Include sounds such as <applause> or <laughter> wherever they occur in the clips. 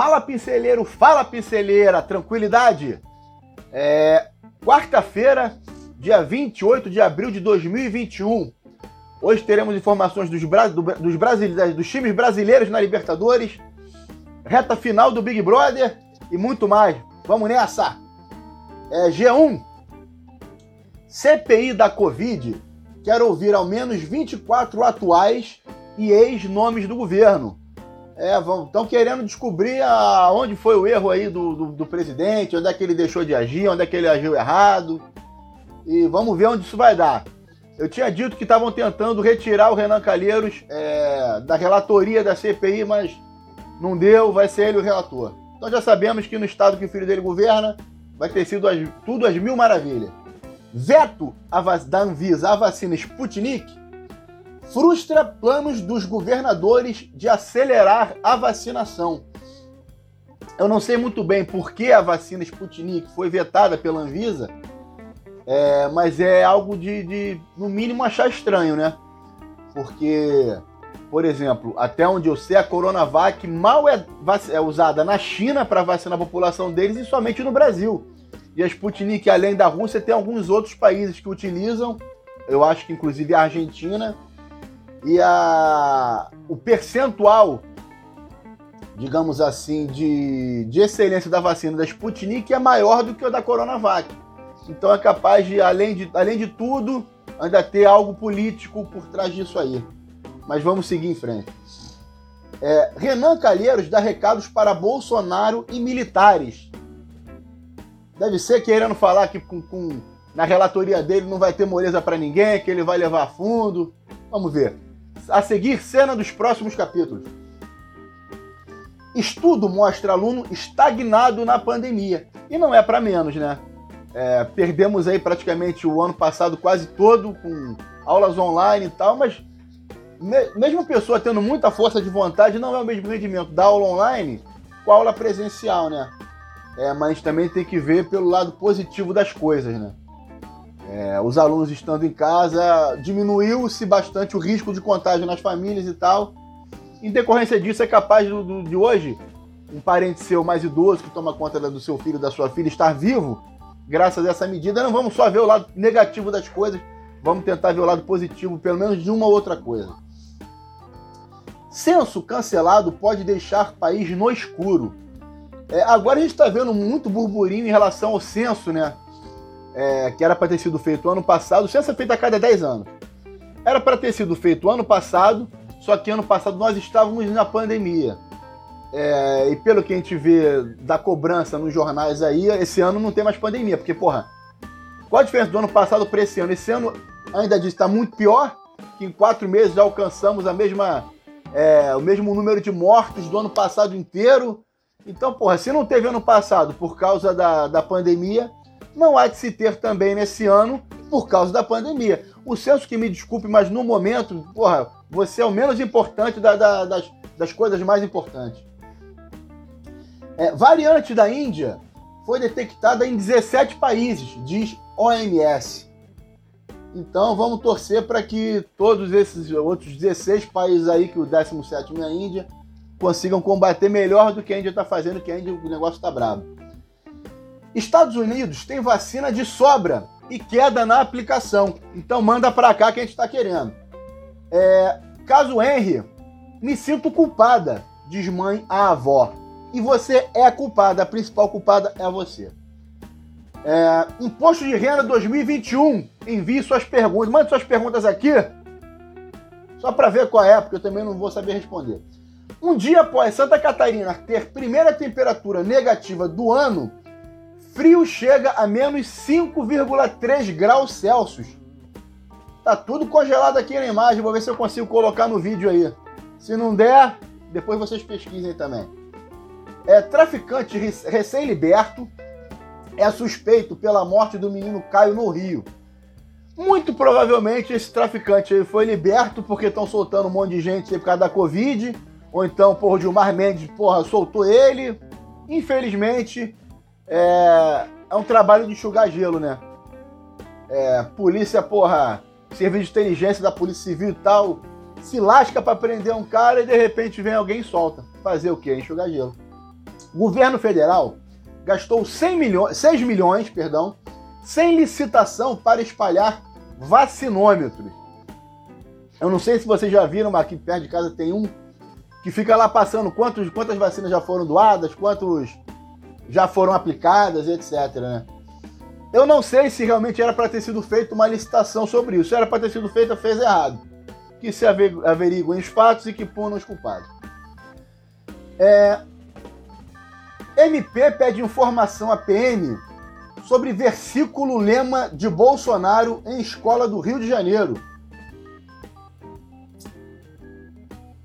Fala pinceleiro, fala pinceleira, tranquilidade? É, Quarta-feira, dia 28 de abril de 2021. Hoje teremos informações dos, bra do, dos, dos times brasileiros na Libertadores, reta final do Big Brother e muito mais. Vamos nessa! É, G1. CPI da Covid quer ouvir ao menos 24 atuais e ex-nomes do governo. É, estão querendo descobrir a, onde foi o erro aí do, do, do, presidente, onde é que ele deixou de agir, onde é que ele agiu errado. E vamos ver onde isso vai dar. Eu tinha dito que estavam tentando retirar o Renan Calheiros é, da relatoria da CPI, mas não deu, vai ser ele o relator. Então já sabemos que no estado que o filho dele governa, vai ter sido as, tudo às mil maravilhas. Veto da Anvisa à vacina Sputnik frustra planos dos governadores de acelerar a vacinação. Eu não sei muito bem por que a vacina Sputnik foi vetada pela Anvisa, é, mas é algo de, de, no mínimo, achar estranho, né? Porque, por exemplo, até onde eu sei, a Coronavac mal é, é usada na China para vacinar a população deles e somente no Brasil. E a Sputnik, além da Rússia, tem alguns outros países que utilizam, eu acho que inclusive a Argentina, e a, o percentual, digamos assim, de, de excelência da vacina da Sputnik é maior do que o da Coronavac. Então é capaz de, além de, além de tudo, ainda ter algo político por trás disso aí. Mas vamos seguir em frente. É, Renan Calheiros dá recados para Bolsonaro e militares. Deve ser querendo falar que com, com na relatoria dele não vai ter moleza para ninguém, que ele vai levar a fundo. Vamos ver a seguir cena dos próximos capítulos. Estudo mostra aluno estagnado na pandemia. E não é para menos, né? É, perdemos aí praticamente o ano passado quase todo com aulas online e tal, mas me, mesmo pessoa tendo muita força de vontade, não é o mesmo rendimento da aula online com a aula presencial, né? É, mas também tem que ver pelo lado positivo das coisas, né? É, os alunos estando em casa, diminuiu-se bastante o risco de contágio nas famílias e tal. Em decorrência disso, é capaz do, do, de hoje, um parente seu mais idoso que toma conta do seu filho, da sua filha, estar vivo, graças a essa medida. Não vamos só ver o lado negativo das coisas, vamos tentar ver o lado positivo, pelo menos de uma outra coisa. Censo cancelado pode deixar país no escuro. É, agora a gente está vendo muito burburinho em relação ao censo, né? É, que era para ter sido feito ano passado, censo é feito a cada 10 anos. Era para ter sido feito ano passado, só que ano passado nós estávamos na pandemia. É, e pelo que a gente vê da cobrança nos jornais aí, esse ano não tem mais pandemia, porque, porra, qual a diferença do ano passado para esse ano? Esse ano ainda diz está muito pior, que em quatro meses já alcançamos a mesma, é, o mesmo número de mortos do ano passado inteiro. Então, porra, se não teve ano passado por causa da, da pandemia, não há de se ter também nesse ano por causa da pandemia. O censo que me desculpe, mas no momento, porra, você é o menos importante da, da, das, das coisas mais importantes. É, variante da Índia foi detectada em 17 países, diz OMS. Então vamos torcer para que todos esses outros 16 países aí, que o 17 é a Índia, consigam combater melhor do que a Índia está fazendo, que a Índia o negócio está bravo. Estados Unidos tem vacina de sobra e queda na aplicação. Então manda para cá que a gente está querendo. É, caso Henry, me sinto culpada, diz mãe à avó. E você é culpada, a principal culpada é você. É, Imposto de Renda 2021. Envie suas perguntas. Mande suas perguntas aqui. Só para ver qual é, porque eu também não vou saber responder. Um dia após Santa Catarina ter primeira temperatura negativa do ano, frio chega a menos 5,3 graus Celsius. Tá tudo congelado aqui na imagem, vou ver se eu consigo colocar no vídeo aí. Se não der, depois vocês pesquisem também. É traficante recém-liberto é suspeito pela morte do menino Caio no Rio. Muito provavelmente esse traficante foi liberto porque estão soltando um monte de gente por causa da Covid. Ou então, o Gilmar Mendes, porra, soltou ele. Infelizmente, é, é um trabalho de enxugar gelo, né? É, polícia, porra, serviço de inteligência da Polícia Civil e tal, se lasca para prender um cara e de repente vem alguém e solta. Fazer o quê? Enxugar gelo. O governo federal gastou 100 milhões, 6 milhões perdão, sem licitação para espalhar vacinômetros. Eu não sei se vocês já viram, mas aqui perto de casa tem um que fica lá passando quantos, quantas vacinas já foram doadas, quantos já foram aplicadas, etc. Né? Eu não sei se realmente era para ter sido feita uma licitação sobre isso. Se era para ter sido feita, fez errado. Que se averiguem os fatos e que punam os culpados. É... MP pede informação à PM sobre versículo lema de Bolsonaro em escola do Rio de Janeiro.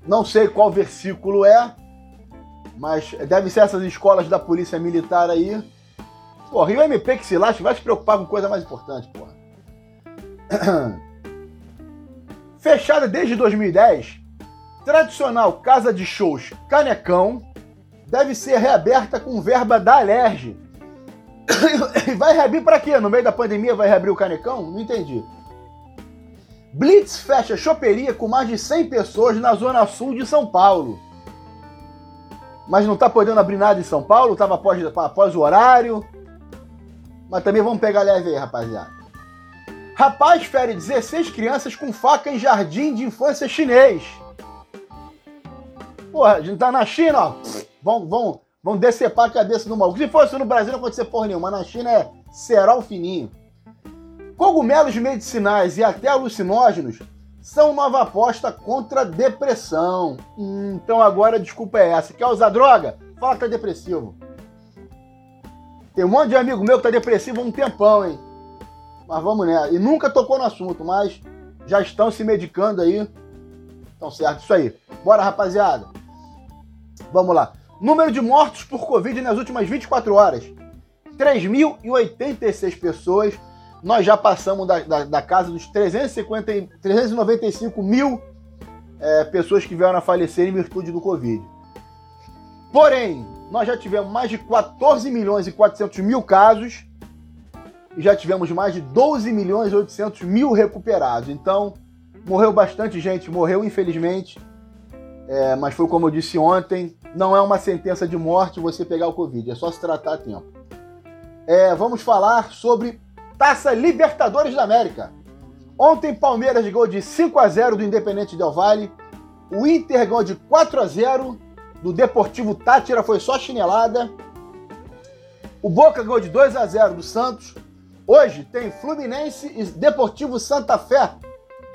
Não sei qual versículo é, mas deve ser essas escolas da polícia militar aí. Porra, e o MP que se lasque vai se preocupar com coisa mais importante, porra. <clears throat> Fechada desde 2010, tradicional casa de shows Canecão deve ser reaberta com verba da Alerj. <coughs> vai reabrir para quê? No meio da pandemia vai reabrir o Canecão? Não entendi. Blitz fecha choperia com mais de 100 pessoas na zona sul de São Paulo. Mas não tá podendo abrir nada em São Paulo, tava após, após o horário. Mas também vamos pegar leve aí, rapaziada. Rapaz fere 16 crianças com faca em jardim de infância chinês. Porra, a gente tá na China, ó. Vão, vão, vão decepar a cabeça do maluco. Se fosse no Brasil, não acontecer porra nenhuma. Na China é cerol fininho. Cogumelos medicinais e até alucinógenos são nova aposta contra a depressão. Hum, então agora a desculpa é essa. Quer usar droga? Fala que tá depressivo. Tem um monte de amigo meu que tá depressivo há um tempão, hein? Mas vamos né? E nunca tocou no assunto, mas já estão se medicando aí. Então certo, isso aí. Bora, rapaziada. Vamos lá. Número de mortos por Covid nas últimas 24 horas. 3.086 pessoas nós já passamos da, da, da casa dos 350, 395 mil é, pessoas que vieram a falecer em virtude do Covid. Porém, nós já tivemos mais de 14 milhões e 400 mil casos e já tivemos mais de 12 milhões e 800 mil recuperados. Então, morreu bastante gente, morreu infelizmente, é, mas foi como eu disse ontem, não é uma sentença de morte você pegar o Covid, é só se tratar a tempo. É, vamos falar sobre Taça Libertadores da América. Ontem, Palmeiras ganhou de 5 a 0 do Independente Del Valle. O Inter ganhou de 4 a 0 do Deportivo Tátira, foi só chinelada. O Boca ganhou de 2 a 0 do Santos. Hoje tem Fluminense e Deportivo Santa Fé,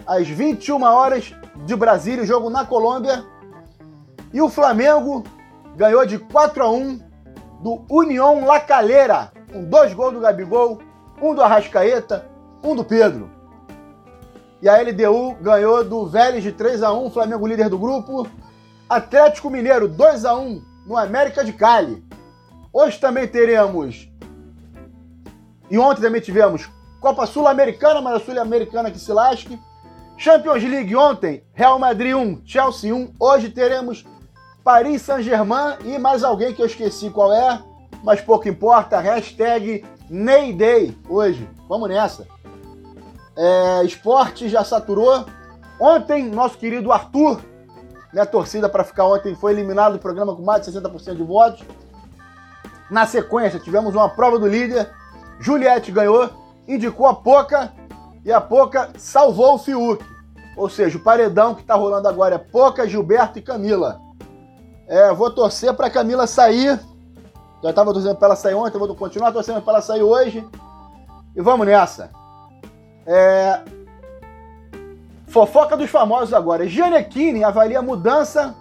às 21 horas de Brasília, jogo na Colômbia. E o Flamengo ganhou de 4 a 1 do União La Calera, com dois gols do Gabigol um do Arrascaeta, um do Pedro. E a LDU ganhou do Vélez de 3 a 1 Flamengo líder do grupo. Atlético Mineiro 2 a 1 no América de Cali. Hoje também teremos. E ontem também tivemos Copa Sul-Americana, mas a Sul-Americana que se lasque. Champions League ontem, Real Madrid 1, Chelsea 1. Hoje teremos Paris Saint-Germain e mais alguém que eu esqueci qual é, mas pouco importa. Hashtag Ney Day hoje. Vamos nessa. É, esporte já saturou. Ontem, nosso querido Arthur, minha torcida para ficar ontem, foi eliminado do programa com mais de 60% de votos. Na sequência, tivemos uma prova do líder. Juliette ganhou, indicou a Poca e a Poca salvou o Fiuk. Ou seja, o paredão que está rolando agora é Poca, Gilberto e Camila. É, vou torcer para Camila sair já estava torcendo para ela sair ontem, vou continuar torcendo para ela sair hoje. E vamos nessa. É... Fofoca dos famosos agora. Gianecchini avalia mudança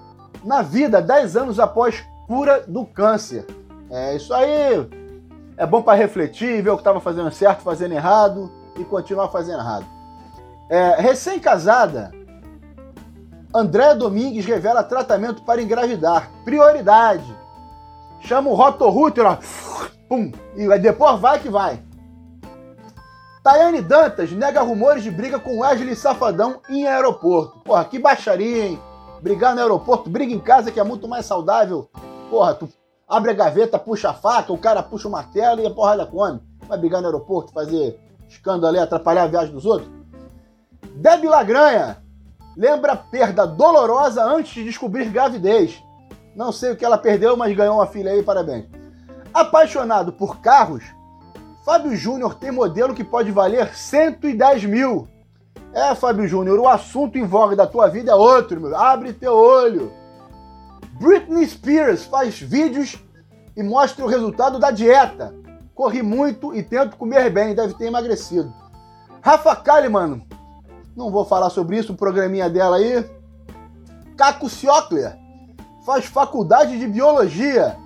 na vida 10 anos após cura do câncer. É isso aí. É bom para refletir, ver o que estava fazendo certo, fazendo errado e continuar fazendo errado. É, Recém-casada, André Domingues revela tratamento para engravidar. Prioridade chama o rotorrúter, ó, pum, e depois vai que vai. Tayane Dantas nega rumores de briga com Wesley Safadão em aeroporto. Porra, que baixaria, hein? Brigar no aeroporto, briga em casa que é muito mais saudável. Porra, tu abre a gaveta, puxa a faca, o cara puxa o martelo e a porrada come. Vai brigar no aeroporto, fazer escândalo ali, atrapalhar a viagem dos outros. Debbie Lagranha lembra perda dolorosa antes de descobrir gravidez. Não sei o que ela perdeu, mas ganhou uma filha aí, parabéns. Apaixonado por carros, Fábio Júnior tem modelo que pode valer 110 mil. É, Fábio Júnior, o assunto em voga da tua vida é outro, meu. Abre teu olho. Britney Spears faz vídeos e mostra o resultado da dieta. Corri muito e tento comer bem, deve ter emagrecido. Rafa Kalimann, não vou falar sobre isso, o programinha dela aí. Caco Ciocler, faz faculdade de biologia.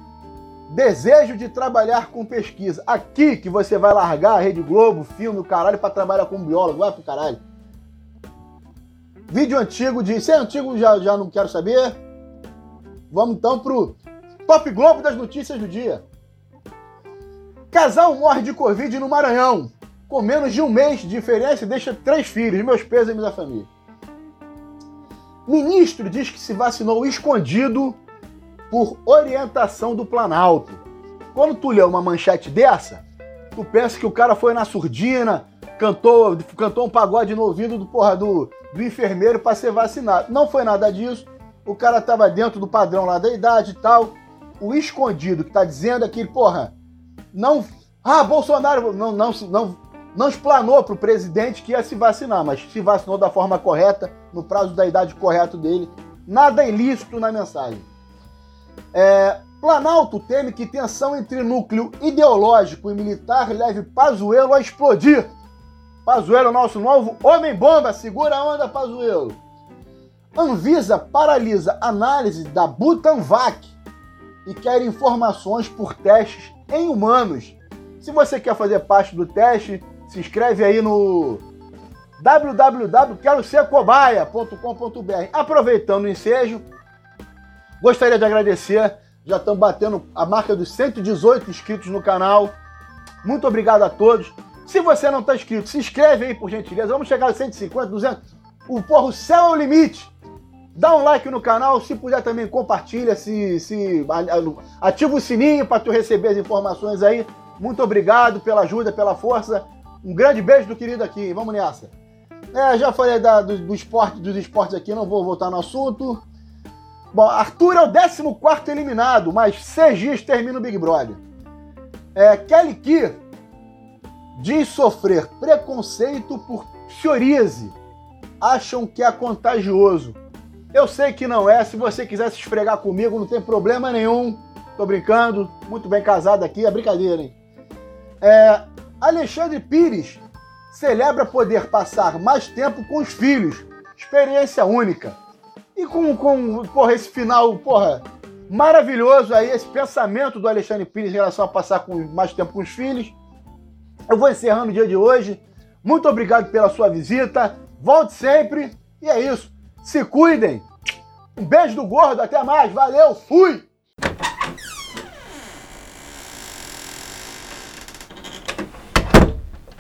Desejo de trabalhar com pesquisa. Aqui que você vai largar a Rede Globo, filme, o caralho, para trabalhar como biólogo. Vai pro caralho. Vídeo antigo de. Se é antigo, já, já não quero saber. Vamos então pro Top Globo das notícias do dia. Casal morre de Covid no Maranhão. Com menos de um mês de diferença, deixa três filhos. Meus pêsames da família. Ministro diz que se vacinou escondido por orientação do Planalto. Quando tu lê uma manchete dessa, tu pensa que o cara foi na surdina, cantou, cantou um pagode no ouvido do, porra, do, do enfermeiro para ser vacinado. Não foi nada disso. O cara estava dentro do padrão lá da idade e tal. O escondido que está dizendo aqui, porra, não. Ah, Bolsonaro não, não, não, não explanou para o presidente que ia se vacinar, mas se vacinou da forma correta, no prazo da idade correta dele. Nada ilícito na mensagem. É, Planalto teme que tensão entre núcleo ideológico e militar leve Pazuello a explodir. Pazuello, nosso novo homem-bomba, segura a onda, Pazuello. Anvisa paralisa análise da Butanvac e quer informações por testes em humanos. Se você quer fazer parte do teste, se inscreve aí no www.querosercobaia.com.br. Aproveitando o ensejo, Gostaria de agradecer, já estamos batendo a marca dos 118 inscritos no canal. Muito obrigado a todos. Se você não está inscrito, se inscreve aí, por gentileza. Vamos chegar a 150, 200. O porra, o céu é o limite. Dá um like no canal, se puder também compartilha, se, se ativa o sininho para tu receber as informações aí. Muito obrigado pela ajuda, pela força. Um grande beijo do querido aqui. Vamos nessa. É, já falei da, do, do esporte, dos esportes aqui, não vou voltar no assunto. Bom, Arthur é o 14 eliminado, mas seis dias termina o Big Brother. É, Kelly Key diz sofrer preconceito por psoríase. Acham que é contagioso. Eu sei que não é. Se você quiser se esfregar comigo, não tem problema nenhum. Tô brincando. Muito bem casado aqui. É brincadeira, hein? É, Alexandre Pires celebra poder passar mais tempo com os filhos. Experiência única. E com, com porra, esse final, porra, maravilhoso aí, esse pensamento do Alexandre Pires em relação a passar com mais tempo com os filhos. Eu vou encerrando o dia de hoje. Muito obrigado pela sua visita. Volte sempre. E é isso. Se cuidem. Um beijo do gordo. Até mais. Valeu. Fui.